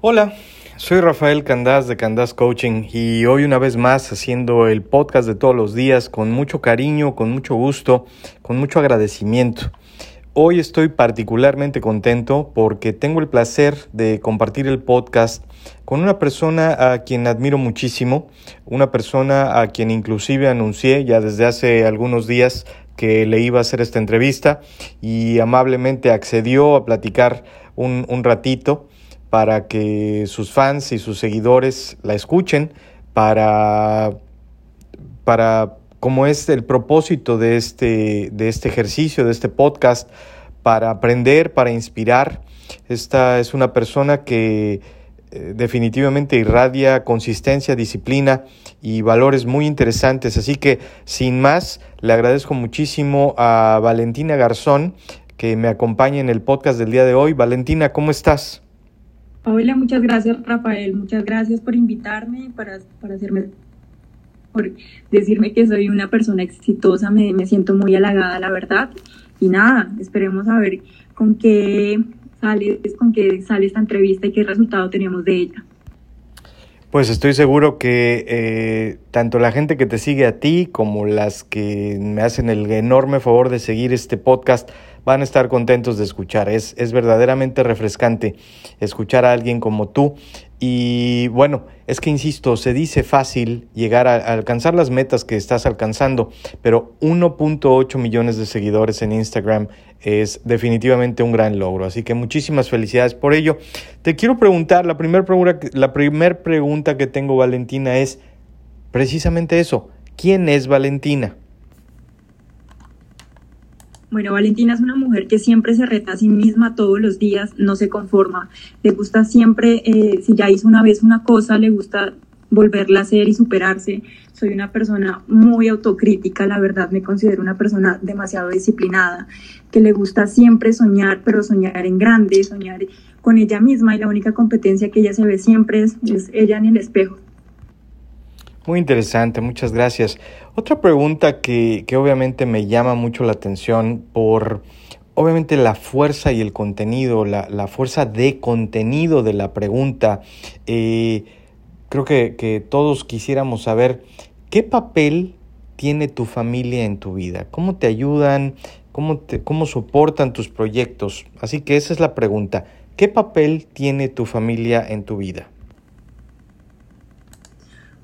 Hola, soy Rafael Candás de Candás Coaching y hoy una vez más haciendo el podcast de todos los días con mucho cariño, con mucho gusto, con mucho agradecimiento. Hoy estoy particularmente contento porque tengo el placer de compartir el podcast con una persona a quien admiro muchísimo, una persona a quien inclusive anuncié ya desde hace algunos días que le iba a hacer esta entrevista y amablemente accedió a platicar un, un ratito para que sus fans y sus seguidores la escuchen, para, para como es el propósito de este, de este ejercicio, de este podcast, para aprender, para inspirar. Esta es una persona que eh, definitivamente irradia consistencia, disciplina y valores muy interesantes. Así que, sin más, le agradezco muchísimo a Valentina Garzón que me acompaña en el podcast del día de hoy. Valentina, ¿cómo estás? Hola, muchas gracias Rafael, muchas gracias por invitarme, para, para hacerme, por decirme que soy una persona exitosa, me, me siento muy halagada, la verdad. Y nada, esperemos a ver con qué sale, con qué sale esta entrevista y qué resultado tenemos de ella. Pues estoy seguro que eh, tanto la gente que te sigue a ti como las que me hacen el enorme favor de seguir este podcast van a estar contentos de escuchar. Es, es verdaderamente refrescante escuchar a alguien como tú. Y bueno, es que insisto, se dice fácil llegar a, alcanzar las metas que estás alcanzando, pero 1.8 millones de seguidores en Instagram es definitivamente un gran logro. Así que muchísimas felicidades por ello. Te quiero preguntar, la primera pregunta, la primer pregunta que tengo, Valentina, es precisamente eso. ¿Quién es Valentina? Bueno, Valentina es una mujer que siempre se reta a sí misma todos los días, no se conforma. Le gusta siempre, eh, si ya hizo una vez una cosa, le gusta volverla a hacer y superarse. Soy una persona muy autocrítica, la verdad me considero una persona demasiado disciplinada, que le gusta siempre soñar, pero soñar en grande, soñar con ella misma y la única competencia que ella se ve siempre es, es ella en el espejo. Muy interesante, muchas gracias. Otra pregunta que, que, obviamente me llama mucho la atención por obviamente la fuerza y el contenido, la, la fuerza de contenido de la pregunta. Eh, creo que, que todos quisiéramos saber qué papel tiene tu familia en tu vida, cómo te ayudan, cómo, te, cómo soportan tus proyectos. Así que esa es la pregunta. ¿Qué papel tiene tu familia en tu vida?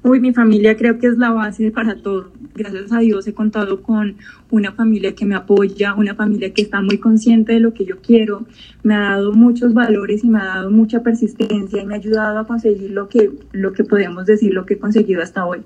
Uy, mi familia creo que es la base para todo. Gracias a Dios he contado con una familia que me apoya, una familia que está muy consciente de lo que yo quiero, me ha dado muchos valores y me ha dado mucha persistencia y me ha ayudado a conseguir lo que, lo que podemos decir, lo que he conseguido hasta hoy.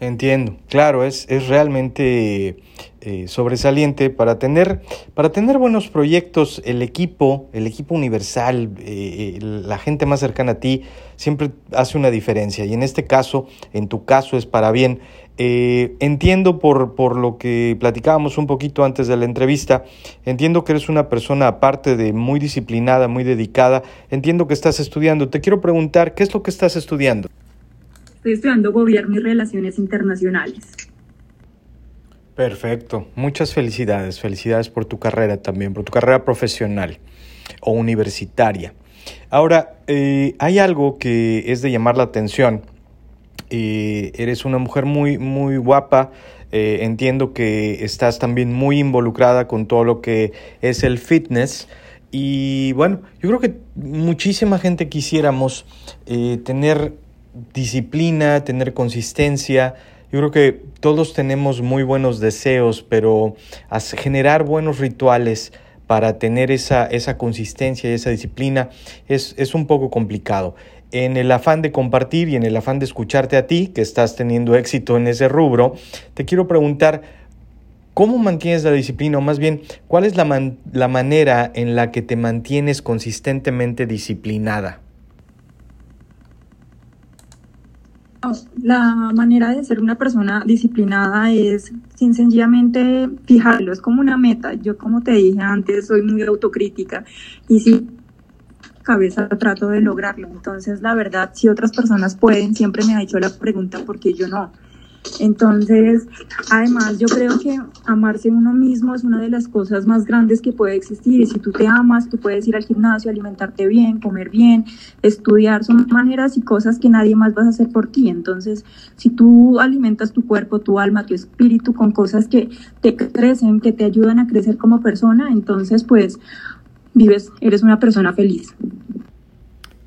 Entiendo, claro, es, es realmente eh, sobresaliente para tener, para tener buenos proyectos, el equipo, el equipo universal, eh, la gente más cercana a ti, siempre hace una diferencia. Y en este caso, en tu caso es para bien. Eh, entiendo por, por lo que platicábamos un poquito antes de la entrevista, entiendo que eres una persona aparte de muy disciplinada, muy dedicada, entiendo que estás estudiando. Te quiero preguntar, ¿qué es lo que estás estudiando? Estoy estudiando Gobierno y Relaciones Internacionales. Perfecto. Muchas felicidades. Felicidades por tu carrera también, por tu carrera profesional o universitaria. Ahora, eh, hay algo que es de llamar la atención. Eh, eres una mujer muy, muy guapa. Eh, entiendo que estás también muy involucrada con todo lo que es el fitness. Y bueno, yo creo que muchísima gente quisiéramos tener disciplina, tener consistencia. Yo creo que todos tenemos muy buenos deseos, pero generar buenos rituales para tener esa, esa consistencia y esa disciplina es, es un poco complicado. En el afán de compartir y en el afán de escucharte a ti, que estás teniendo éxito en ese rubro, te quiero preguntar, ¿Cómo mantienes la disciplina? O más bien, ¿cuál es la, la, manera en la que te mantienes consistentemente disciplinada? La manera de ser una persona disciplinada es sin sencillamente fijarlo, es como una meta. Yo como te dije antes, soy muy autocrítica y si cabeza trato de lograrlo. Entonces, la verdad, si otras personas pueden, siempre me ha hecho la pregunta porque yo no. Entonces, además, yo creo que amarse uno mismo es una de las cosas más grandes que puede existir. Y si tú te amas, tú puedes ir al gimnasio, alimentarte bien, comer bien, estudiar. Son maneras y cosas que nadie más vas a hacer por ti. Entonces, si tú alimentas tu cuerpo, tu alma, tu espíritu con cosas que te crecen, que te ayudan a crecer como persona, entonces, pues, vives, eres una persona feliz.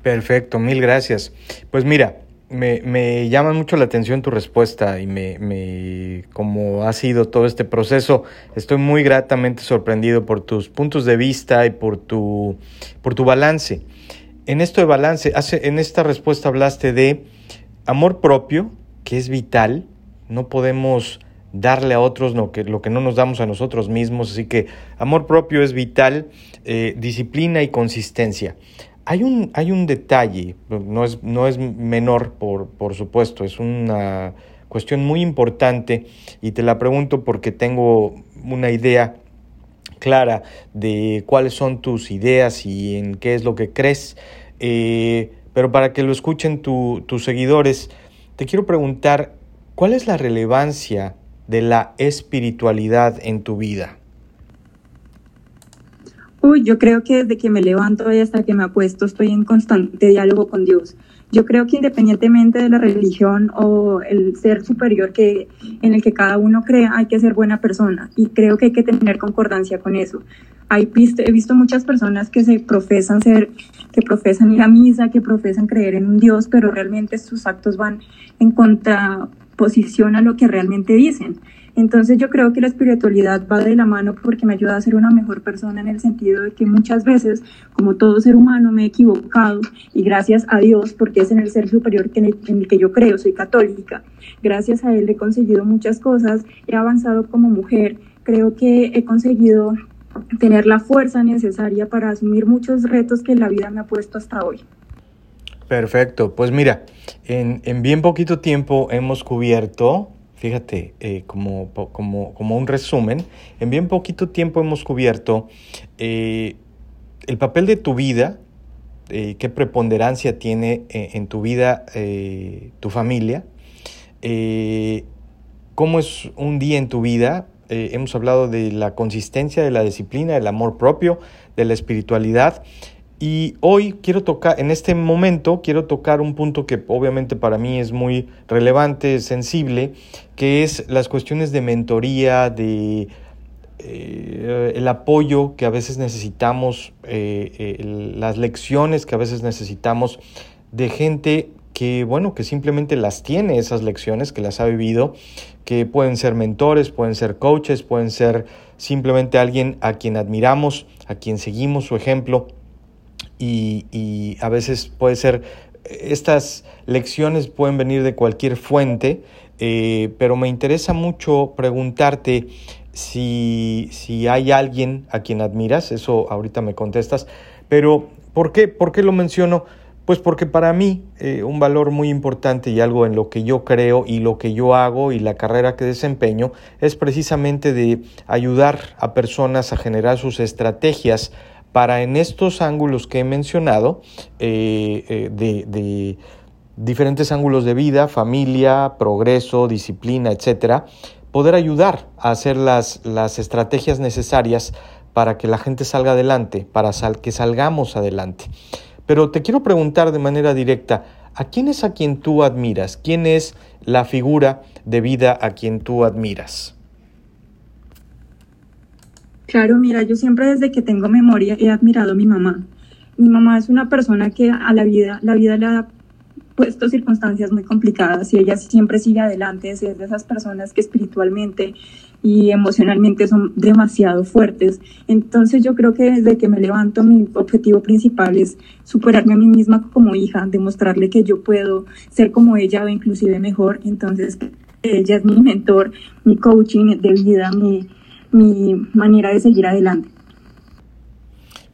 Perfecto, mil gracias. Pues mira, me, me, llama mucho la atención tu respuesta y me, me, como ha sido todo este proceso, estoy muy gratamente sorprendido por tus puntos de vista y por tu, por tu balance. En esto de balance, hace, en esta respuesta hablaste de amor propio, que es vital, no podemos darle a otros lo que, lo que no nos damos a nosotros mismos, así que amor propio es vital, eh, disciplina y consistencia. Hay un, hay un detalle, no es, no es menor, por, por supuesto, es una cuestión muy importante y te la pregunto porque tengo una idea clara de cuáles son tus ideas y en qué es lo que crees. Eh, pero para que lo escuchen tus seguidores, te quiero preguntar, ¿cuál es la relevancia de la espiritualidad en tu vida? Uy, yo creo que desde que me levanto y hasta que me apuesto estoy en constante diálogo con Dios. Yo creo que independientemente de la religión o el ser superior que en el que cada uno crea, hay que ser buena persona y creo que hay que tener concordancia con eso. Hay he visto muchas personas que se profesan ser, que profesan ir a misa, que profesan creer en un Dios, pero realmente sus actos van en contraposición a lo que realmente dicen. Entonces yo creo que la espiritualidad va de la mano porque me ayuda a ser una mejor persona en el sentido de que muchas veces, como todo ser humano, me he equivocado y gracias a Dios, porque es en el ser superior en el, que yo creo, soy católica, gracias a Él he conseguido muchas cosas, he avanzado como mujer, creo que he conseguido tener la fuerza necesaria para asumir muchos retos que la vida me ha puesto hasta hoy. Perfecto, pues mira, en, en bien poquito tiempo hemos cubierto fíjate, eh, como, como, como, un resumen, en bien poquito tiempo hemos cubierto eh, el papel de tu vida, eh, qué preponderancia tiene en tu vida tu familia, cómo es un día en tu vida. hemos hablado de la consistencia, de la disciplina, del amor propio, de la espiritualidad y hoy quiero tocar, en este momento, quiero tocar un punto que obviamente para mí es muy relevante, sensible, que es las cuestiones de mentoría, de eh, el apoyo que a veces necesitamos, eh, las lecciones que a veces necesitamos de gente que, bueno, que simplemente las tiene esas lecciones, que las ha vivido, que pueden ser mentores, pueden ser coaches, pueden ser simplemente alguien a quien admiramos, a quien seguimos su ejemplo y, a veces puede ser, estas lecciones pueden venir de cualquier fuente, eh, pero me interesa mucho preguntarte si, si, hay alguien a quien admiras, eso ahorita me contestas, pero ¿por qué, ¿Por qué lo menciono? Pues porque para mí eh, un valor muy importante y algo en lo que yo creo y lo que yo hago y la carrera que desempeño es precisamente de ayudar a personas a generar sus estrategias para en estos ángulos que he mencionado, eh, eh, de, diferentes ángulos de vida, familia, progreso, disciplina, etcétera, poder ayudar a hacer las, las estrategias necesarias para que la gente salga adelante, para que salgamos adelante. Pero te quiero preguntar de manera directa, ¿a quién es a quien tú admiras? ¿Quién es la figura de vida a quien tú admiras? Claro, mira, yo siempre desde que tengo memoria he admirado a mi mamá. Mi mamá es una persona que a la vida, la vida le ha puesto circunstancias muy complicadas y ella siempre sigue adelante, es de esas personas que espiritualmente y emocionalmente son demasiado fuertes. Entonces yo creo que desde que me levanto mi objetivo principal es superarme a mí misma como hija, demostrarle que yo puedo ser como ella o inclusive mejor. Entonces ella es mi mentor, mi coaching de vida, mi mi manera de seguir adelante.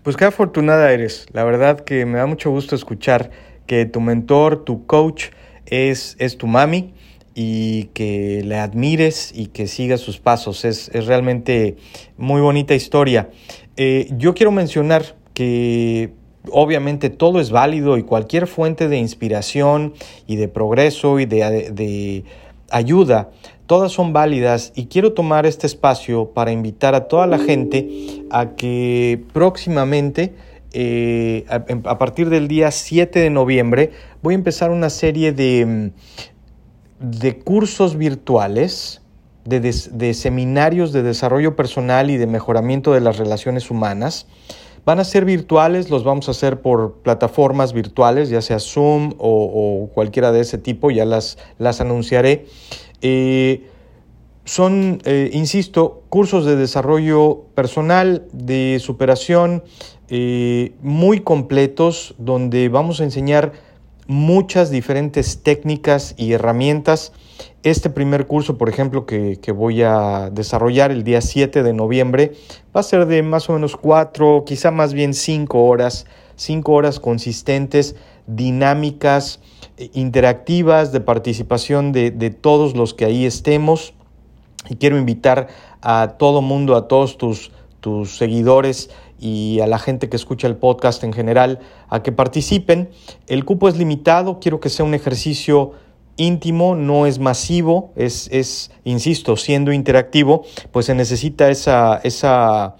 Pues qué afortunada eres. La verdad que me da mucho gusto escuchar que tu mentor, tu coach es, es tu mami y que le admires y que sigas sus pasos. Es, es realmente muy bonita historia. Eh, yo quiero mencionar que obviamente todo es válido y cualquier fuente de inspiración y de progreso y de, de ayuda, todas son válidas y quiero tomar este espacio para invitar a toda la gente a que próximamente, eh, a, partir del día 7 de noviembre, voy a empezar una serie de, de cursos virtuales, de seminarios de desarrollo personal y de mejoramiento de las relaciones humanas Van a ser virtuales, los vamos a hacer por plataformas virtuales, ya sea Zoom o, cualquiera de ese tipo, ya las, las anunciaré. Eh, son, eh, insisto, cursos de desarrollo personal, de superación, eh, muy completos, donde vamos a enseñar muchas diferentes técnicas y herramientas este primer curso, por ejemplo, que, voy a desarrollar el día 7 de noviembre, va a ser de más o menos cuatro, quizá más bien cinco horas, cinco horas consistentes, dinámicas, eh, interactivas, de participación de, todos los que ahí estemos. Y quiero invitar a todo mundo, a todos tus, tus seguidores y a la gente que escucha el podcast en general a que participen. El cupo es limitado, quiero que sea un ejercicio íntimo, no es masivo, es, es, insisto, siendo interactivo, pues se necesita esa, esa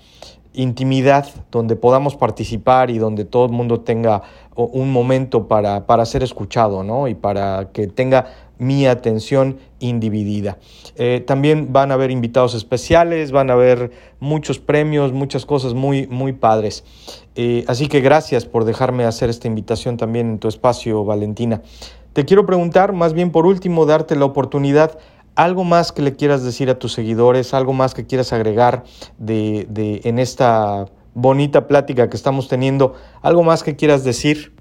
intimidad donde podamos participar y donde todo el mundo tenga un momento para, para ser escuchado, ¿no? Y para que tenga mi atención individida. Eh, también van a haber invitados especiales, van a haber muchos premios, muchas cosas muy, muy padres. Eh, así que gracias por dejarme hacer esta invitación también en tu espacio, Valentina. Te quiero preguntar, más bien por último, darte la oportunidad, algo más que le quieras decir a tus seguidores, algo más que quieras agregar de, de, en esta bonita plática que estamos teniendo, algo más que quieras decir.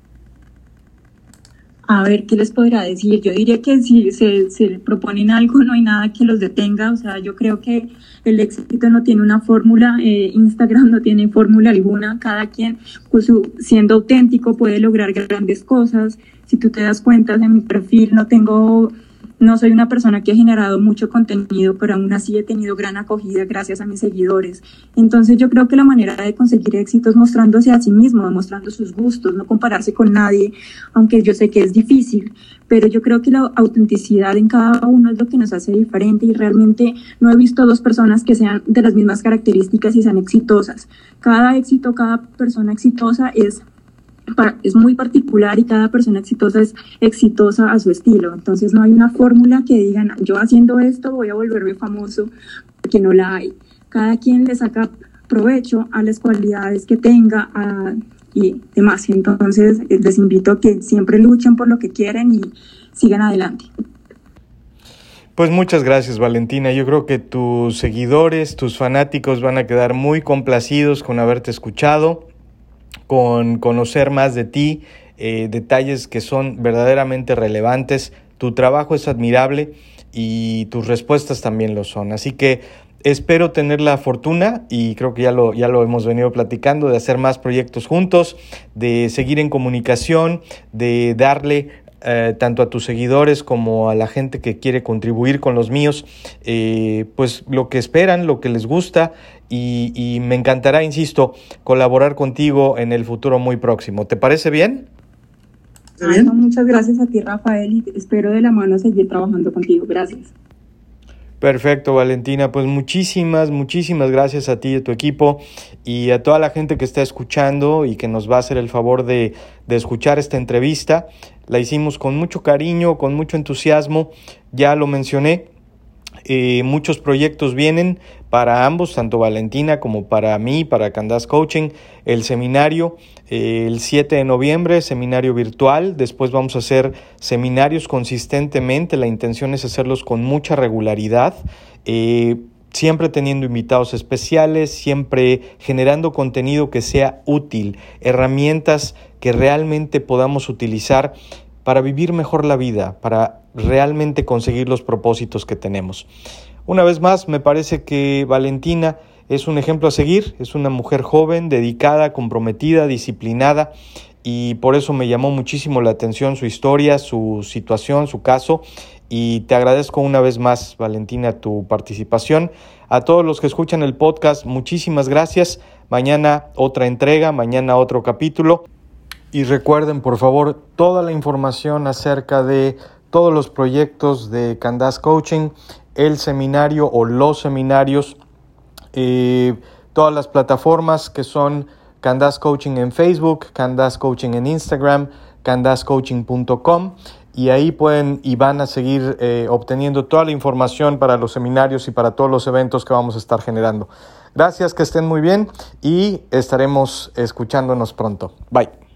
A ver, ¿qué les podrá decir? Yo diría que si se, se, proponen algo, no hay nada que los detenga. O sea, yo creo que el éxito no tiene una fórmula, eh, Instagram no tiene fórmula alguna. Cada quien, pues, siendo auténtico, puede lograr grandes cosas. Si tú te das cuenta en mi perfil, no tengo, no soy una persona que ha generado mucho contenido, pero aún así he tenido gran acogida gracias a mis seguidores. Entonces yo creo que la manera de conseguir éxito es mostrándose a sí mismo, mostrando sus gustos, no compararse con nadie, aunque yo sé que es difícil, pero yo creo que la autenticidad en cada uno es lo que nos hace diferente y realmente no he visto dos personas que sean de las mismas características y sean exitosas. Cada éxito, cada persona exitosa es es muy particular y cada persona exitosa es exitosa a su estilo. Entonces no hay una fórmula que digan, yo haciendo esto voy a volverme famoso, porque no la hay. Cada quien le saca provecho a las cualidades que tenga y demás. Entonces les invito a que siempre luchen por lo que quieren y sigan adelante. Pues muchas gracias Valentina. Yo creo que tus seguidores, tus fanáticos van a quedar muy complacidos con haberte escuchado con conocer más de ti, eh, detalles que son verdaderamente relevantes. Tu trabajo es admirable y tus respuestas también lo son. Así que espero tener la fortuna, y creo que ya lo, ya lo hemos venido platicando, de hacer más proyectos juntos, de seguir en comunicación, de darle eh, tanto a tus seguidores como a la gente que quiere contribuir con los míos, eh, pues lo que esperan, lo que les gusta y, me encantará, insisto, colaborar contigo en el futuro muy próximo. ¿Te parece bien? muchas gracias a ti, Rafael, y espero de la mano seguir trabajando contigo. Gracias. Perfecto, Valentina. Pues muchísimas, muchísimas gracias a ti y a tu equipo y a toda la gente que está escuchando y que nos va a hacer el favor de, de escuchar esta entrevista. La hicimos con mucho cariño, con mucho entusiasmo. Ya lo mencioné, eh, muchos proyectos vienen para ambos, tanto Valentina como para mí, para Candas Coaching. El seminario eh, el 7 de noviembre, seminario virtual. Después vamos a hacer seminarios consistentemente. La intención es hacerlos con mucha regularidad. Eh, siempre teniendo invitados especiales, siempre generando contenido que sea útil, herramientas que realmente podamos utilizar para vivir mejor la vida, para realmente conseguir los propósitos que tenemos. Una vez más, me parece que Valentina es un ejemplo a seguir, es una mujer joven, dedicada, comprometida, disciplinada y por eso me llamó muchísimo la atención su historia, su situación, su caso y te agradezco una vez más, Valentina, tu participación. A todos los que escuchan el podcast, muchísimas gracias. Mañana otra entrega, mañana otro capítulo. Y recuerden, por favor, toda la información acerca de todos los proyectos de Candas Coaching, el seminario o los seminarios, eh, todas las plataformas que son Candas Coaching en Facebook, Candas Coaching en Instagram, candascoaching.com y ahí pueden y van a seguir eh, obteniendo toda la información para los seminarios y para todos los eventos que vamos a estar generando. Gracias, que estén muy bien y estaremos escuchándonos pronto. Bye.